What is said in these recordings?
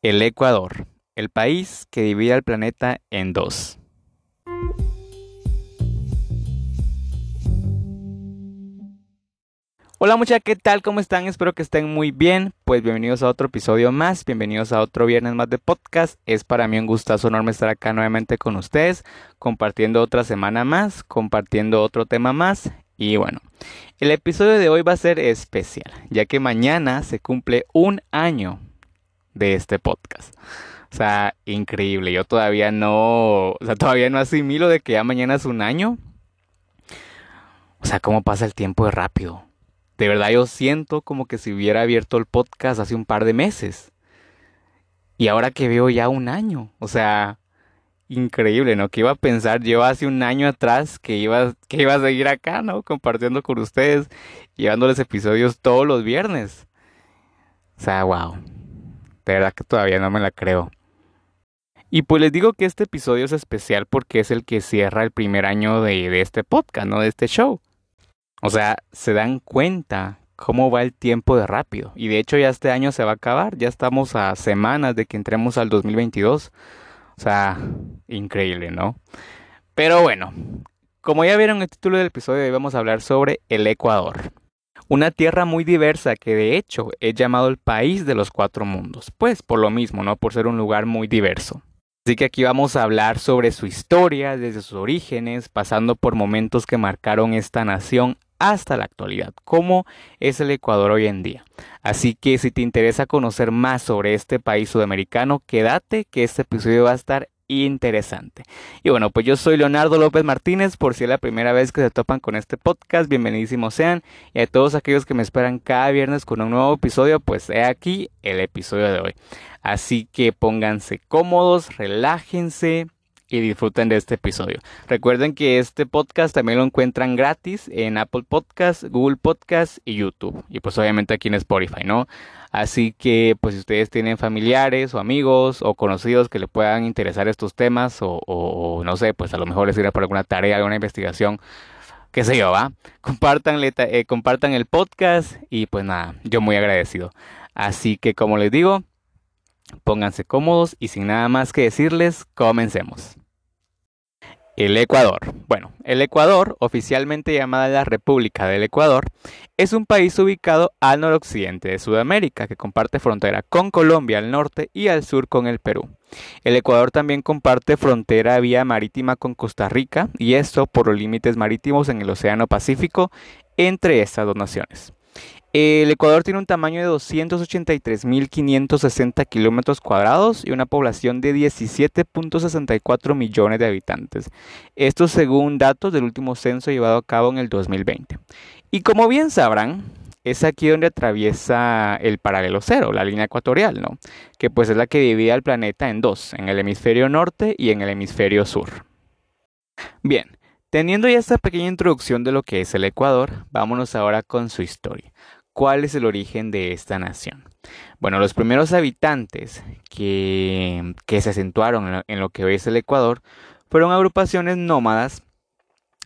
El Ecuador, el país que divide al planeta en dos. Hola muchachos, ¿qué tal? ¿Cómo están? Espero que estén muy bien. Pues bienvenidos a otro episodio más, bienvenidos a otro viernes más de podcast. Es para mí un gustazo enorme estar acá nuevamente con ustedes, compartiendo otra semana más, compartiendo otro tema más. Y bueno, el episodio de hoy va a ser especial, ya que mañana se cumple un año de este podcast. O sea, increíble. Yo todavía no, o sea, todavía no asimilo de que ya mañana es un año. O sea, cómo pasa el tiempo de rápido. De verdad yo siento como que si hubiera abierto el podcast hace un par de meses. Y ahora que veo ya un año. O sea, increíble, ¿no? Que iba a pensar yo hace un año atrás que iba, que iba a seguir acá, ¿no? Compartiendo con ustedes, llevándoles episodios todos los viernes. O sea, wow. De verdad que todavía no me la creo. Y pues les digo que este episodio es especial porque es el que cierra el primer año de, este podcast, ¿no? De este show. O sea, se dan cuenta cómo va el tiempo de rápido. Y de hecho ya este año se va a acabar. Ya estamos a semanas de que entremos al 2022. O sea, increíble, ¿no? Pero bueno, como ya vieron el título del episodio, hoy vamos a hablar sobre el Ecuador. Una tierra muy diversa que de hecho es llamado el país de los cuatro mundos. Pues por lo mismo, ¿no? Por ser un lugar muy diverso. Así que aquí vamos a hablar sobre su historia, desde sus orígenes, pasando por momentos que marcaron esta nación hasta la actualidad, cómo es el Ecuador hoy en día. Así que si te interesa conocer más sobre este país sudamericano, quédate que este episodio va a estar interesante. Y bueno, pues yo soy Leonardo López Martínez, por si es la primera vez que se topan con este podcast, bienvenidísimos sean. Y a todos aquellos que me esperan cada viernes con un nuevo episodio, pues he aquí el episodio de hoy. Así que pónganse cómodos, relájense, y disfruten de este episodio. Recuerden que este podcast también lo encuentran gratis en Apple Podcasts, Google Podcasts y YouTube. Y pues obviamente aquí en Spotify, ¿no? Así que pues si ustedes tienen familiares o amigos o conocidos que le puedan interesar estos temas o, no sé, pues a lo mejor les sirva para alguna tarea, alguna investigación, qué sé yo, ¿va? Eh, compartan el podcast y pues nada, yo muy agradecido. Así que como les digo, pónganse cómodos y sin nada más que decirles, comencemos. El Ecuador. Bueno, el Ecuador, oficialmente llamada la República del Ecuador, es un país ubicado al noroccidente de Sudamérica que comparte frontera con Colombia al norte y al sur con el Perú. El Ecuador también comparte frontera vía marítima con Costa Rica y esto por los límites marítimos en el Océano Pacífico entre estas dos naciones. El Ecuador tiene un tamaño de 283.560 kilómetros cuadrados y una población de 17.64 millones de habitantes. Esto según datos del último censo llevado a cabo en el 2020. Y como bien sabrán, es aquí donde atraviesa el paralelo cero, la línea ecuatorial, ¿no? Que pues es la que divide al planeta en dos, en el hemisferio norte y en el hemisferio sur. Bien, teniendo ya esta pequeña introducción de lo que es el Ecuador, vámonos ahora con su historia cuál es el origen de esta nación. Bueno, los primeros habitantes que, se acentuaron en lo, que hoy es el Ecuador fueron agrupaciones nómadas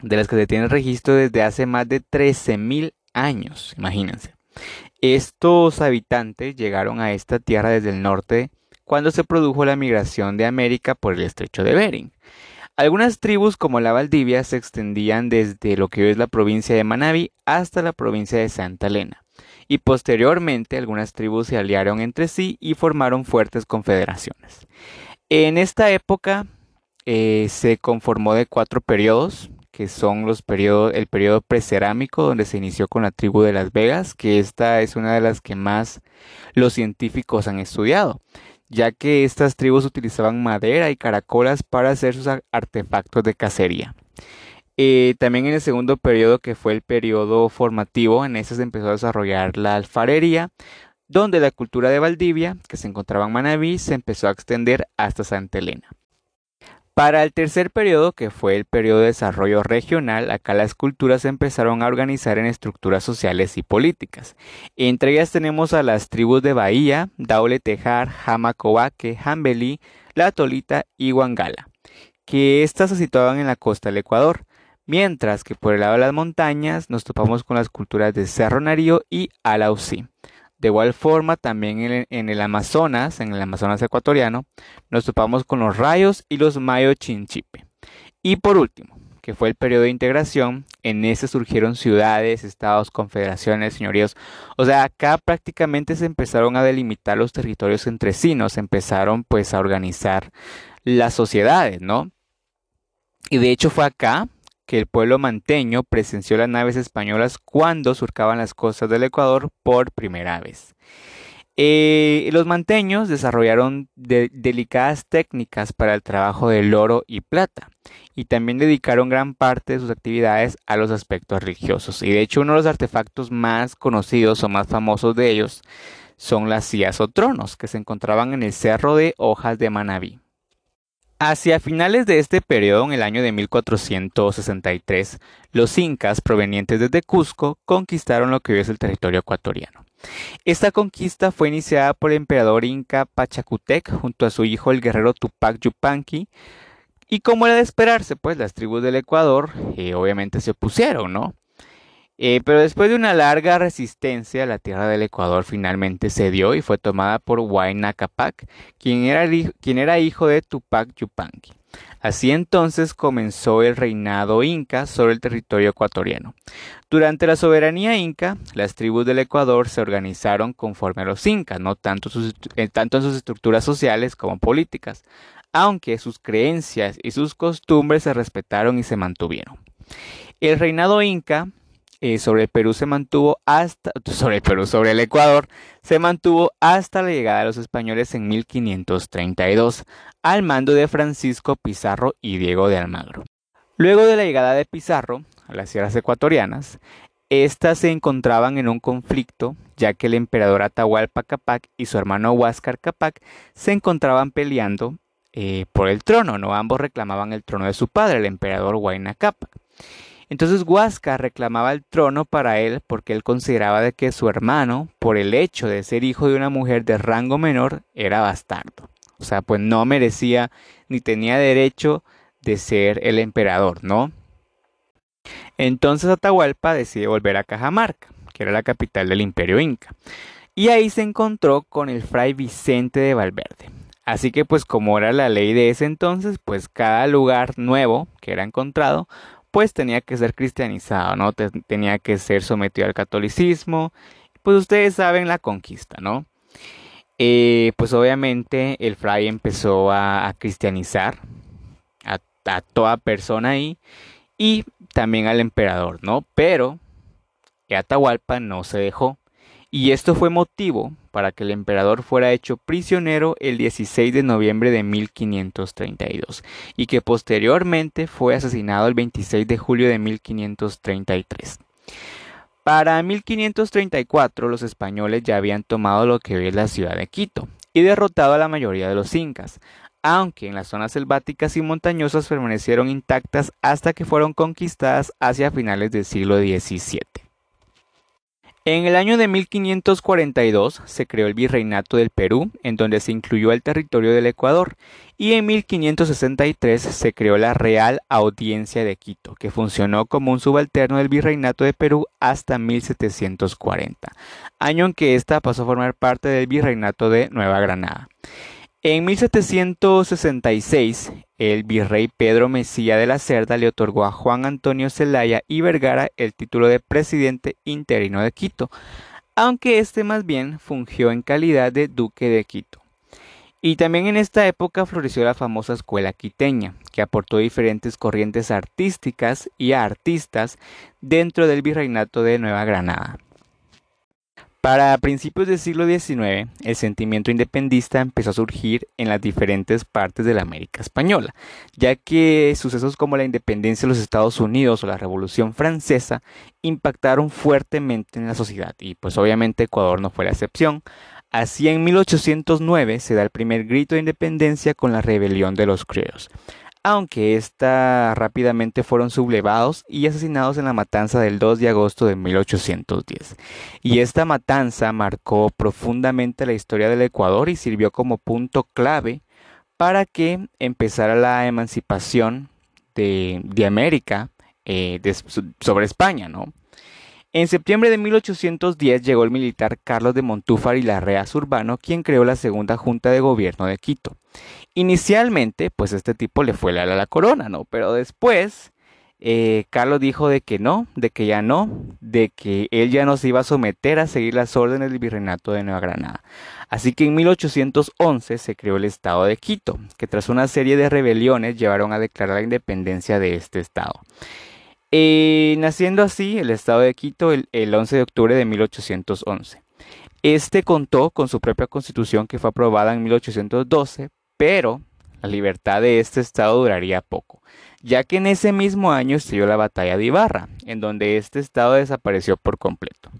de las que se tiene registro desde hace más de 13.000 años, imagínense. Estos habitantes llegaron a esta tierra desde el norte cuando se produjo la migración de América por el estrecho de Bering. Algunas tribus como la Valdivia se extendían desde lo que hoy es la provincia de Manabí hasta la provincia de Santa Elena y posteriormente algunas tribus se aliaron entre sí y formaron fuertes confederaciones. En esta época eh, se conformó de cuatro periodos, que son los periodos, el periodo precerámico, donde se inició con la tribu de Las Vegas, que esta es una de las que más los científicos han estudiado, ya que estas tribus utilizaban madera y caracolas para hacer sus artefactos de cacería. Eh, también en el segundo periodo, que fue el periodo formativo, en ese se empezó a desarrollar la alfarería, donde la cultura de Valdivia, que se encontraba en Manabí, se empezó a extender hasta Santa Elena. Para el tercer periodo, que fue el periodo de desarrollo regional, acá las culturas se empezaron a organizar en estructuras sociales y políticas. Entre ellas tenemos a las tribus de Bahía, Daule Tejar, Jamacobaque, Jambelí, La Tolita y Huangala, que éstas se situaban en la costa del Ecuador. Mientras que por el lado de las montañas nos topamos con las culturas de Cerro Narío y Alausí, De igual forma, también en el, Amazonas, en el Amazonas ecuatoriano, nos topamos con los rayos y los mayo chinchipe. Y por último, que fue el periodo de integración, en ese surgieron ciudades, estados, confederaciones, señoríos. O sea, acá prácticamente se empezaron a delimitar los territorios entre sí, se empezaron pues a organizar las sociedades, ¿no? Y de hecho fue acá que el pueblo manteño presenció las naves españolas cuando surcaban las costas del Ecuador por primera vez. Eh, los manteños desarrollaron delicadas técnicas para el trabajo del oro y plata y también dedicaron gran parte de sus actividades a los aspectos religiosos. Y de hecho uno de los artefactos más conocidos o más famosos de ellos son las sillas o tronos que se encontraban en el cerro de Hojas de Manabí. Hacia finales de este periodo, en el año de 1463, los incas provenientes desde Cusco conquistaron lo que hoy es el territorio ecuatoriano. Esta conquista fue iniciada por el emperador inca Pachacutec junto a su hijo el guerrero Tupac Yupanqui, y como era de esperarse, pues las tribus del Ecuador eh, obviamente se opusieron, ¿no? Eh, pero después de una larga resistencia, la tierra del Ecuador finalmente cedió y fue tomada por Huayna Capac, quien era, quien era hijo de Tupac Yupanqui. Así entonces comenzó el reinado inca sobre el territorio ecuatoriano. Durante la soberanía inca, las tribus del Ecuador se organizaron conforme a los incas, no tanto, eh, tanto en sus estructuras sociales como políticas, aunque sus creencias y sus costumbres se respetaron y se mantuvieron. El reinado inca eh, sobre Perú se mantuvo hasta, sobre Perú, sobre el Ecuador, se mantuvo hasta la llegada de los españoles en 1532, al mando de Francisco Pizarro y Diego de Almagro. Luego de la llegada de Pizarro a las sierras ecuatorianas, estas se encontraban en un conflicto, ya que el emperador Atahualpa Capac y su hermano Huáscar Capac se encontraban peleando eh, por el trono, ¿no? Ambos reclamaban el trono de su padre, el emperador Huayna Capac. Entonces Huáscar reclamaba el trono para él porque él consideraba de que su hermano, por el hecho de ser hijo de una mujer de rango menor, era bastardo. O sea, pues no merecía ni tenía derecho de ser el emperador, ¿no? Entonces Atahualpa decide volver a Cajamarca, que era la capital del imperio inca. Y ahí se encontró con el fray Vicente de Valverde. Así que pues como era la ley de ese entonces, pues cada lugar nuevo que era encontrado pues tenía que ser cristianizado, ¿no? tenía que ser sometido al catolicismo. Pues ustedes saben la conquista, ¿no? Eh, pues obviamente el fray empezó a, cristianizar a, a, toda persona ahí y también al emperador, ¿no? Pero Atahualpa no se dejó. Y esto fue motivo para que el emperador fuera hecho prisionero el 16 de noviembre de 1532 y que posteriormente fue asesinado el 26 de julio de 1533. Para 1534 los españoles ya habían tomado lo que hoy es la ciudad de Quito y derrotado a la mayoría de los incas, aunque en las zonas selváticas y montañosas permanecieron intactas hasta que fueron conquistadas hacia finales del siglo XVII. En el año de 1542 se creó el Virreinato del Perú, en donde se incluyó el territorio del Ecuador, y en 1563 se creó la Real Audiencia de Quito, que funcionó como un subalterno del Virreinato de Perú hasta 1740, año en que ésta pasó a formar parte del Virreinato de Nueva Granada. En 1766, el virrey Pedro Mesía de la Cerda le otorgó a Juan Antonio Zelaya y Vergara el título de presidente interino de Quito, aunque este más bien fungió en calidad de duque de Quito. Y también en esta época floreció la famosa escuela quiteña, que aportó diferentes corrientes artísticas y artistas dentro del virreinato de Nueva Granada. Para principios del siglo XIX, el sentimiento independista empezó a surgir en las diferentes partes de la América Española, ya que sucesos como la independencia de los Estados Unidos o la Revolución Francesa impactaron fuertemente en la sociedad y pues obviamente Ecuador no fue la excepción. Así en 1809 se da el primer grito de independencia con la rebelión de los criollos aunque esta rápidamente fueron sublevados y asesinados en la matanza del 2 de agosto de 1810. Y esta matanza marcó profundamente la historia del Ecuador y sirvió como punto clave para que empezara la emancipación de, América eh, sobre España, ¿no? En septiembre de 1810 llegó el militar Carlos de Montúfar y Larrea Urbano, quien creó la segunda junta de gobierno de Quito. Inicialmente, pues este tipo le fue leal a la corona, ¿no? Pero después, eh, Carlos dijo de que no, de que ya no, de que él ya no se iba a someter a seguir las órdenes del virreinato de Nueva Granada. Así que en 1811 se creó el Estado de Quito, que tras una serie de rebeliones llevaron a declarar la independencia de este Estado. Eh, naciendo así el Estado de Quito el, el 11 de octubre de 1811. Este contó con su propia constitución que fue aprobada en 1812, pero la libertad de este estado duraría poco, ya que en ese mismo año estalló la batalla de Ibarra, en donde este estado desapareció por completo.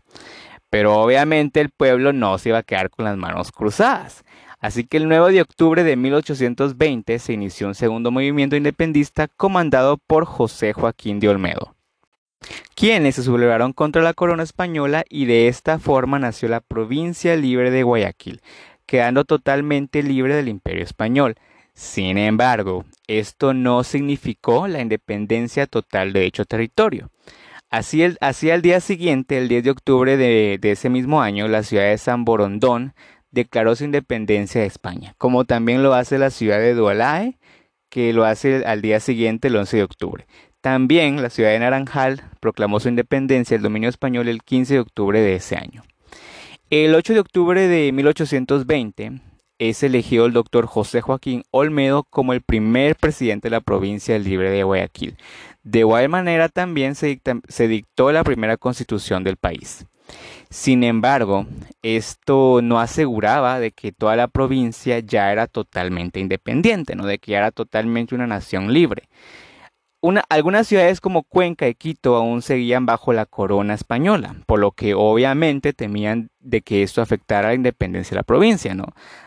Pero obviamente el pueblo no se iba a quedar con las manos cruzadas. Así que el 9 de octubre de 1820 se inició un segundo movimiento independista comandado por José Joaquín de Olmedo, quienes se sublevaron contra la corona española y de esta forma nació la provincia libre de Guayaquil, quedando totalmente libre del imperio español. Sin embargo, esto no significó la independencia total de dicho territorio. Así, el, al día siguiente, el 10 de octubre de, de, ese mismo año, la ciudad de San Borondón declaró su independencia de España, como también lo hace la ciudad de Dualae, que lo hace al día siguiente, el 11 de octubre. También la ciudad de Naranjal proclamó su independencia del dominio español el 15 de octubre de ese año. El 8 de octubre de 1820 es elegido el doctor José Joaquín Olmedo como el primer presidente de la provincia libre de Guayaquil. De igual manera también se dictó la primera constitución del país. Sin embargo, esto no aseguraba de que toda la provincia ya era totalmente independiente, ¿no? de que ya era totalmente una nación libre algunas ciudades como Cuenca y Quito aún seguían bajo la corona española, por lo que obviamente temían de que esto afectara la independencia de la provincia, ¿no?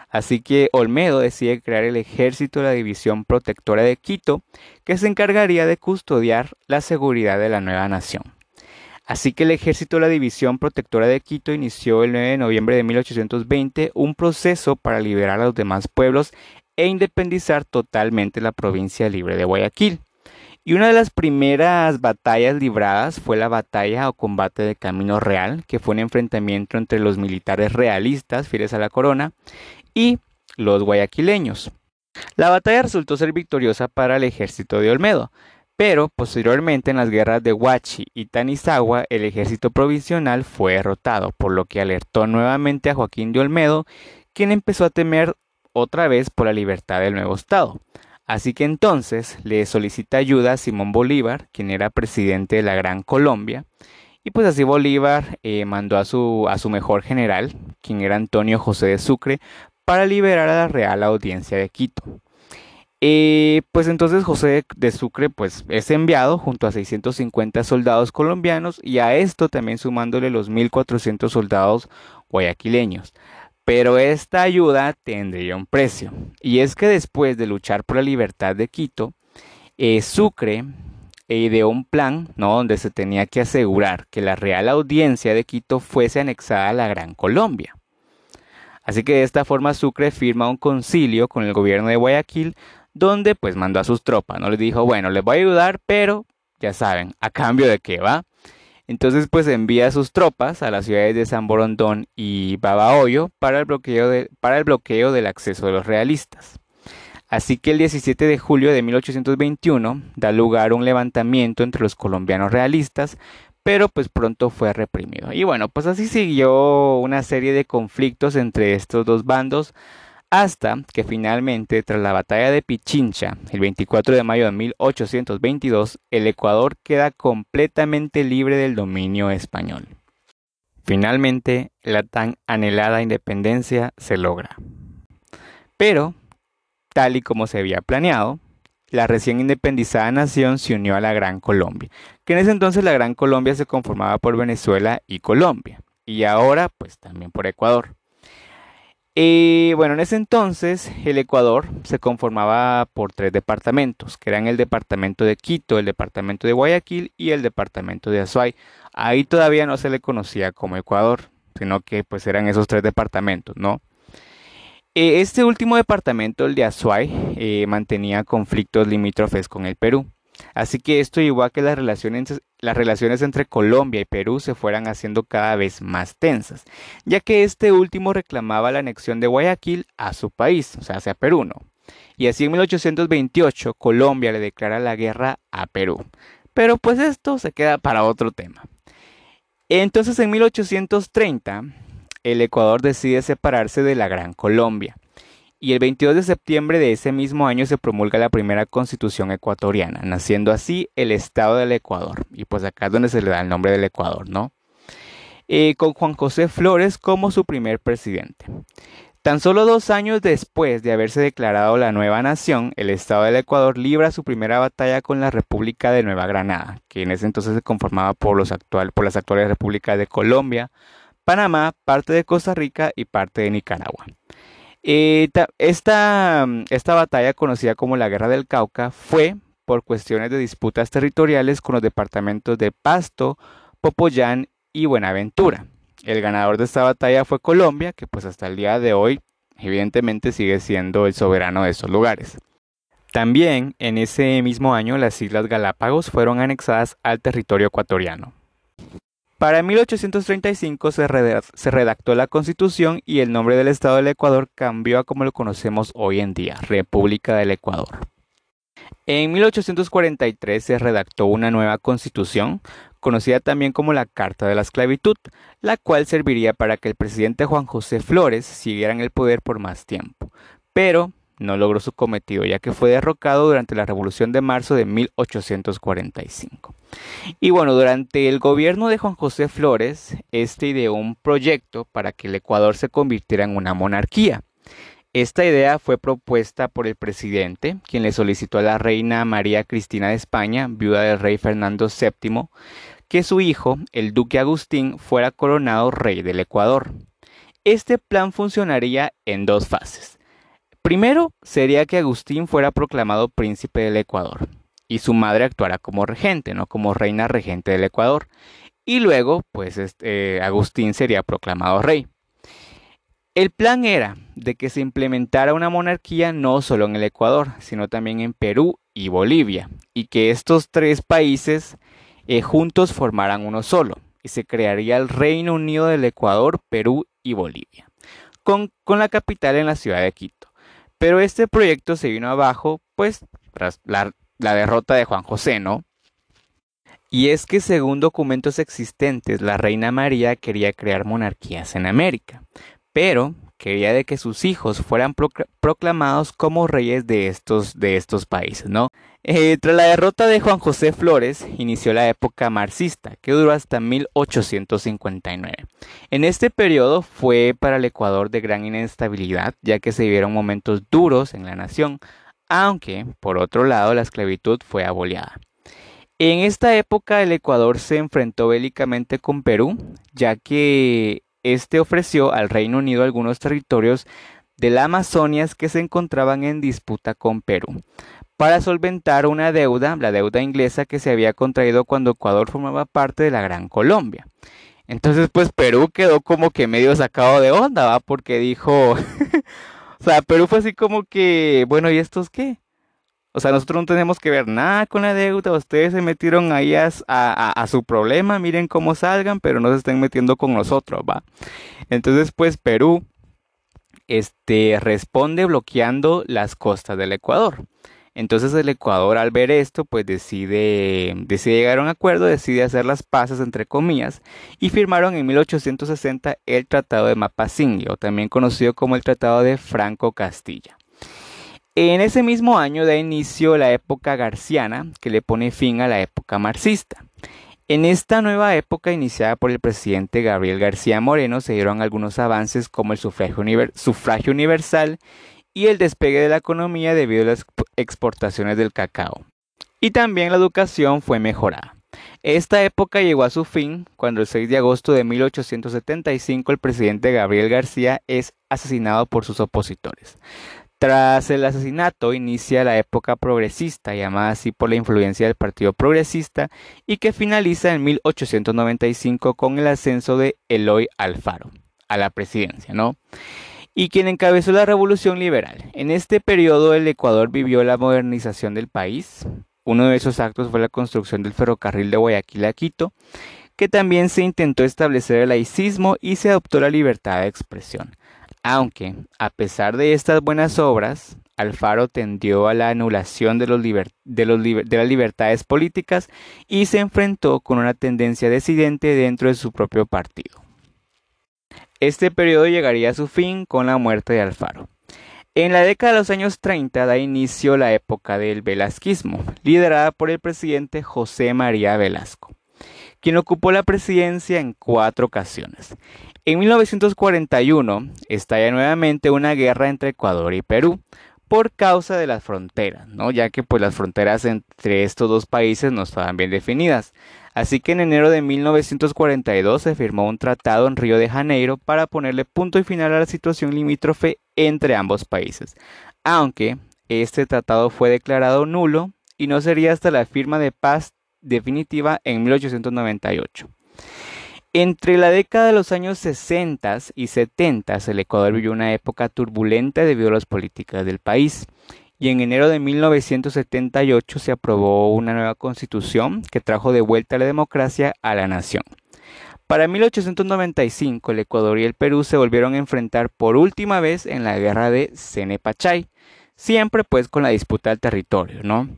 Así que Olmedo decide crear el ejército de la División Protectora de Quito, que se encargaría de custodiar la seguridad de la nueva nación. Así que el ejército de la División Protectora de Quito inició el 9 de noviembre de 1820 un proceso para liberar a los demás pueblos e independizar totalmente la provincia libre de Guayaquil. Y una de las primeras batallas libradas fue la batalla o combate de Camino Real, que fue un enfrentamiento entre los militares realistas, fieles a la corona, y los guayaquileños. La batalla resultó ser victoriosa para el ejército de Olmedo, pero posteriormente en las guerras de Huachi y Tanizagua el ejército provisional fue derrotado, por lo que alertó nuevamente a Joaquín de Olmedo, quien empezó a temer otra vez por la libertad del nuevo estado. Así que entonces le solicita ayuda a Simón Bolívar, quien era presidente de la Gran Colombia, y pues así Bolívar eh, mandó a su mejor general, quien era Antonio José de Sucre, para liberar a la Real Audiencia de Quito. Eh, pues entonces José de Sucre pues es enviado junto a 650 soldados colombianos y a esto también sumándole los 1400 soldados guayaquileños. Pero esta ayuda tendría un precio. Y es que después de luchar por la libertad de Quito, eh, Sucre ideó un plan ¿no? donde se tenía que asegurar que la Real Audiencia de Quito fuese anexada a la Gran Colombia. Así que de esta forma Sucre firma un concilio con el gobierno de Guayaquil donde pues mandó a sus tropas, no les dijo, bueno, les voy a ayudar, pero ya saben, a cambio de qué va. Entonces pues envía sus tropas a las ciudades de San Borondón y Babahoyo para el bloqueo, de, para el bloqueo del acceso de los realistas. Así que el 17 de julio de 1821 da lugar un levantamiento entre los colombianos realistas, pero pues pronto fue reprimido. Y bueno, pues así siguió una serie de conflictos entre estos dos bandos hasta que finalmente, tras la batalla de Pichincha, el 24 de mayo de 1822, el Ecuador queda completamente libre del dominio español. Finalmente, la tan anhelada independencia se logra. Pero, tal y como se había planeado, la recién independizada nación se unió a la Gran Colombia, que en ese entonces la Gran Colombia se conformaba por Venezuela y Colombia, y ahora pues también por Ecuador. Y bueno, en ese entonces el Ecuador se conformaba por tres departamentos, que eran el departamento de Quito, el departamento de Guayaquil y el departamento de Azuay. Ahí todavía no se le conocía como Ecuador, sino que pues eran esos tres departamentos, ¿no? E, este último departamento, el de Azuay, eh, mantenía conflictos limítrofes con el Perú. Así que esto llevó a que las relaciones, entre Colombia y Perú se fueran haciendo cada vez más tensas, ya que este último reclamaba la anexión de Guayaquil a su país, o sea, hacia Perú. Y así en 1828 Colombia le declara la guerra a Perú. Pero pues esto se queda para otro tema. Entonces en 1830 el Ecuador decide separarse de la Gran Colombia y el 22 de septiembre de ese mismo año se promulga la primera constitución ecuatoriana, naciendo así el Estado del Ecuador. Y pues acá es donde se le da el nombre del Ecuador, ¿no? Eh, con Juan José Flores como su primer presidente. Tan solo dos años después de haberse declarado la nueva nación, el Estado del Ecuador libra su primera batalla con la República de Nueva Granada, que en ese entonces se conformaba por, los actual, por las actuales repúblicas de Colombia, Panamá, parte de Costa Rica y parte de Nicaragua. Eh, esta, esta batalla, conocida como la Guerra del Cauca, fue por cuestiones de disputas territoriales con los departamentos de Pasto, Popoyán y Buenaventura. El ganador de esta batalla fue Colombia, que pues hasta el día de hoy evidentemente sigue siendo el soberano de esos lugares. También en ese mismo año las Islas Galápagos fueron anexadas al territorio ecuatoriano. Para 1835 se, redactó la Constitución y el nombre del Estado del Ecuador cambió a como lo conocemos hoy en día, República del Ecuador. En 1843 se redactó una nueva Constitución, conocida también como la Carta de la Esclavitud, la cual serviría para que el presidente Juan José Flores siguiera en el poder por más tiempo. Pero no logró su cometido, ya que fue derrocado durante la Revolución de Marzo de 1845. Y bueno, durante el gobierno de Juan José Flores, este ideó un proyecto para que el Ecuador se convirtiera en una monarquía. Esta idea fue propuesta por el presidente, quien le solicitó a la reina María Cristina de España, viuda del rey Fernando VII, que su hijo, el duque Agustín, fuera coronado rey del Ecuador. Este plan funcionaría en dos fases. Primero sería que Agustín fuera proclamado príncipe del Ecuador y su madre actuara como regente, no como reina regente del Ecuador. Y luego, pues este, Agustín sería proclamado rey. El plan era de que se implementara una monarquía no solo en el Ecuador, sino también en Perú y Bolivia, y que estos tres países eh, juntos formaran uno solo, y se crearía el Reino Unido del Ecuador, Perú y Bolivia, con, con la capital en la ciudad de Quito. Pero este proyecto se vino abajo, pues, tras la, derrota de Juan José, ¿no? Y es que según documentos existentes, la reina María quería crear monarquías en América, pero quería de que sus hijos fueran proclamados como reyes de estos, de estos países, ¿no? Eh, tras la derrota de Juan José Flores, inició la época marxista, que duró hasta 1859. En este periodo fue para el Ecuador de gran inestabilidad, ya que se vivieron momentos duros en la nación, aunque, por otro lado, la esclavitud fue aboliada. En esta época el Ecuador se enfrentó bélicamente con Perú, ya que este ofreció al Reino Unido algunos territorios de la Amazonia que se encontraban en disputa con Perú, para solventar una deuda, la deuda inglesa que se había contraído cuando Ecuador formaba parte de la Gran Colombia. Entonces, pues Perú quedó como que medio sacado de onda, ¿va? Porque dijo, o sea, Perú fue así como que, bueno, ¿y estos qué? O sea, nosotros no tenemos que ver nada con la deuda. Ustedes se metieron ahí a, su problema. Miren cómo salgan, pero no se estén metiendo con nosotros, ¿va? Entonces, pues Perú este, responde bloqueando las costas del Ecuador. Entonces el Ecuador al ver esto, pues decide, decide llegar a un acuerdo, decide hacer las paces entre comillas y firmaron en 1860 el Tratado de Mapasinghe, también conocido como el Tratado de Franco Castilla. En ese mismo año da inicio la época garciana, que le pone fin a la época marxista. En esta nueva época iniciada por el presidente Gabriel García Moreno se dieron algunos avances como el sufragio, universal y el despegue de la economía debido a las exportaciones del cacao. Y también la educación fue mejorada. Esta época llegó a su fin cuando el 6 de agosto de 1875 el presidente Gabriel García es asesinado por sus opositores. Tras el asesinato inicia la época progresista, llamada así por la influencia del Partido Progresista, y que finaliza en 1895 con el ascenso de Eloy Alfaro a la presidencia, ¿no? Y quien encabezó la revolución liberal. En este periodo el Ecuador vivió la modernización del país, Uno de esos actos fue la construcción del ferrocarril de Guayaquil a Quito, que también se intentó establecer el laicismo y se adoptó la libertad de expresión. Aunque, a pesar de estas buenas obras, Alfaro tendió a la anulación de, las libertades políticas y se enfrentó con una tendencia decidente dentro de su propio partido. Este periodo llegaría a su fin con la muerte de Alfaro. En la década de los años 30 da inicio la época del velasquismo, liderada por el presidente José María Velasco, quien ocupó la presidencia en cuatro ocasiones. En 1941 estalla nuevamente una guerra entre Ecuador y Perú por causa de las fronteras, ¿no? ya que pues las fronteras entre estos dos países no estaban bien definidas. Así que en enero de 1942 se firmó un tratado en Río de Janeiro para ponerle punto y final a la situación limítrofe entre ambos países, aunque este tratado fue declarado nulo y no sería hasta la firma de paz definitiva en 1898. Entre la década de los años 60 y 70 el Ecuador vivió una época turbulenta debido a las políticas del país y en enero de 1978 se aprobó una nueva constitución que trajo de vuelta la democracia a la nación. Para 1895 el Ecuador y el Perú se volvieron a enfrentar por última vez en la guerra de Cenepachay, siempre pues con la disputa del territorio, ¿no?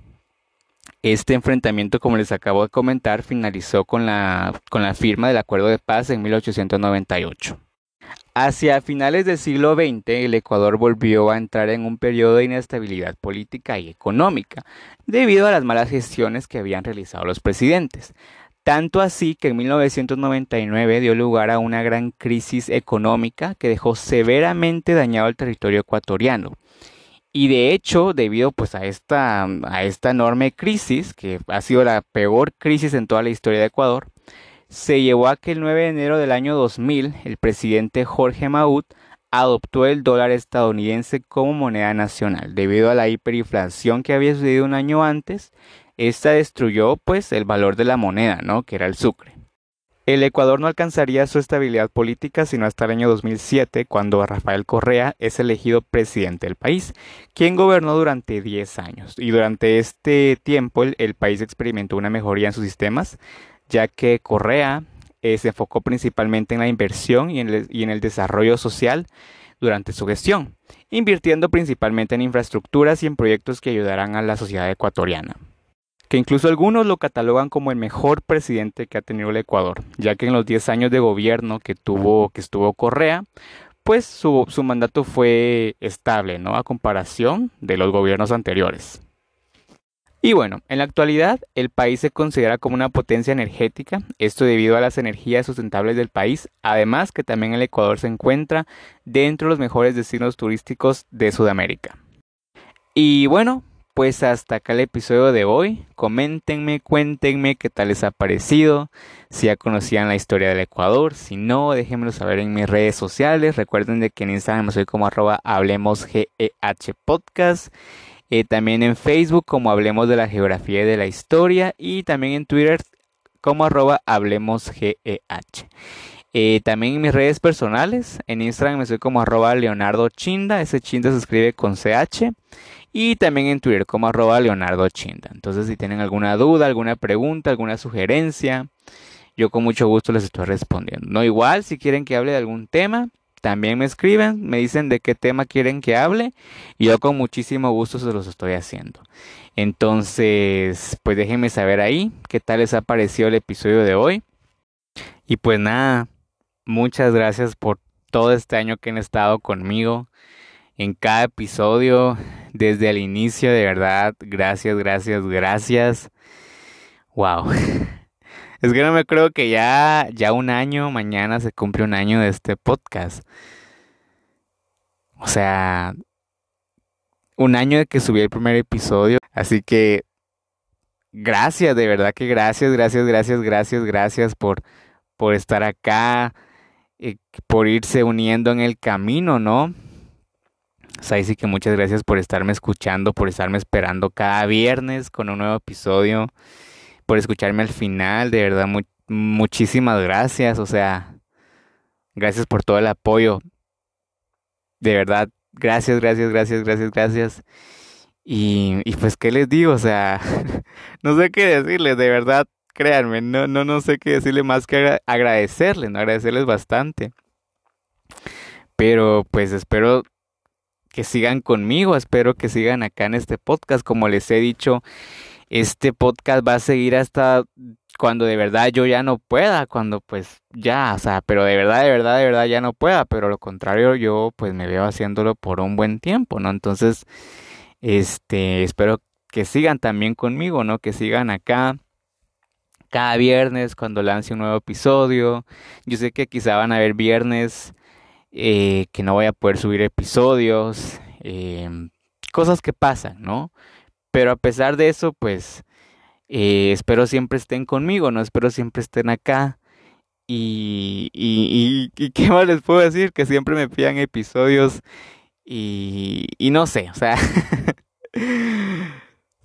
Este enfrentamiento, como les acabo de comentar, finalizó con la, con la firma del Acuerdo de Paz en 1898. Hacia finales del siglo XX, el Ecuador volvió a entrar en un periodo de inestabilidad política y económica, debido a las malas gestiones que habían realizado los presidentes. Tanto así que en 1999 dio lugar a una gran crisis económica que dejó severamente dañado el territorio ecuatoriano. Y de hecho, debido pues a esta, a esta enorme crisis, que ha sido la peor crisis en toda la historia de Ecuador, se llevó a que el 9 de enero del año 2000 el presidente Jorge Maud adoptó el dólar estadounidense como moneda nacional. Debido a la hiperinflación que había sucedido un año antes, esta destruyó pues el valor de la moneda, ¿no? que era el sucre. El Ecuador no alcanzaría su estabilidad política sino hasta el año 2007, cuando Rafael Correa es elegido presidente del país, quien gobernó durante 10 años. Y durante este tiempo el, país experimentó una mejoría en sus sistemas, ya que Correa eh, se enfocó principalmente en la inversión y en, el, y en el desarrollo social durante su gestión, invirtiendo principalmente en infraestructuras y en proyectos que ayudarán a la sociedad ecuatoriana que incluso algunos lo catalogan como el mejor presidente que ha tenido el Ecuador, ya que en los 10 años de gobierno que tuvo que estuvo Correa, pues su, su mandato fue estable, ¿no? A comparación de los gobiernos anteriores. Y bueno, en la actualidad el país se considera como una potencia energética, esto debido a las energías sustentables del país, además que también el Ecuador se encuentra dentro de los mejores destinos turísticos de Sudamérica. Y bueno, pues hasta acá el episodio de hoy. Coméntenme, cuéntenme qué tal les ha parecido, si ya conocían la historia del Ecuador, si no, déjenmelo saber en mis redes sociales. Recuerden de que en Instagram soy como arroba hablemosgeh podcast. Eh, también en Facebook como Hablemos de la Geografía y de la Historia y también en Twitter como arroba hablemosgeh. Eh, también en mis redes personales, en Instagram me soy como arroba Leonardo Chinda, ese Chinda se escribe con CH. Y también en Twitter como arroba Leonardo Chinda. Entonces si tienen alguna duda, alguna pregunta, alguna sugerencia, yo con mucho gusto les estoy respondiendo. No igual, si quieren que hable de algún tema, también me escriben, me dicen de qué tema quieren que hable y yo con muchísimo gusto se los estoy haciendo. Entonces, pues déjenme saber ahí qué tal les ha parecido el episodio de hoy. Y pues nada, muchas gracias por todo este año que han estado conmigo en cada episodio desde el inicio, de verdad, gracias, gracias, gracias. Wow. Es que no me creo que ya, ya un año, mañana se cumple un año de este podcast. O sea, un año de que subí el primer episodio. Así que, gracias, de verdad que gracias, gracias, gracias, gracias, gracias por, por estar acá, eh, por irse uniendo en el camino, ¿no? Sí que muchas gracias por estarme escuchando, por estarme esperando cada viernes con un nuevo episodio por escucharme al final, de verdad, muchísimas gracias, o sea, gracias por todo el apoyo, de verdad, gracias, gracias, gracias, gracias, gracias. Y, pues, ¿qué les digo? O sea, no sé qué decirles, de verdad, créanme, no, no, no sé qué decirles más que agradecerles, ¿no? agradecerles bastante. Pero pues espero que sigan conmigo, espero que sigan acá en este podcast. Como les he dicho, este podcast va a seguir hasta cuando de verdad yo ya no pueda, cuando pues ya, o sea, pero de verdad, de verdad, de verdad ya no pueda, pero lo contrario yo pues me veo haciéndolo por un buen tiempo, ¿no? Entonces, este, espero que sigan también conmigo, ¿no? Que sigan acá cada viernes cuando lance un nuevo episodio. Yo sé que quizá van a haber viernes eh, que no voy a poder subir episodios, em, cosas que pasan, ¿no? Pero a pesar de eso, pues eh, espero siempre estén conmigo, ¿no? Espero siempre estén acá. Y, y, qué más les puedo decir, que siempre me pidan episodios y, y no sé, o sea,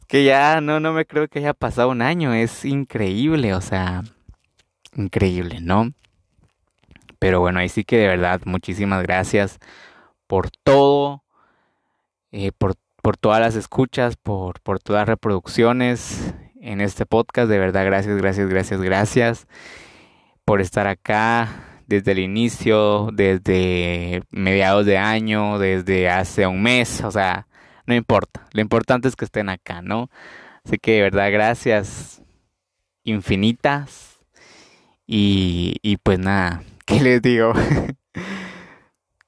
que ya no, no me creo que haya pasado un año, es increíble, o sea, increíble, ¿no? Pero bueno, ahí sí que de verdad, muchísimas gracias por todo, eh, por, por, todas las escuchas, por, por todas las reproducciones en este podcast. De verdad, gracias, gracias, gracias, gracias por estar acá desde el inicio, desde mediados de año, desde hace un mes, o sea, no importa. Lo importante es que estén acá, ¿no? Así que de verdad, gracias infinitas. Y, y pues nada, ¿Qué les digo?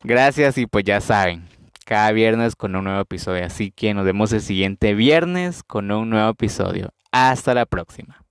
Gracias y pues ya saben, cada viernes con un nuevo episodio. Así que nos vemos el siguiente viernes con un nuevo episodio. Hasta la próxima.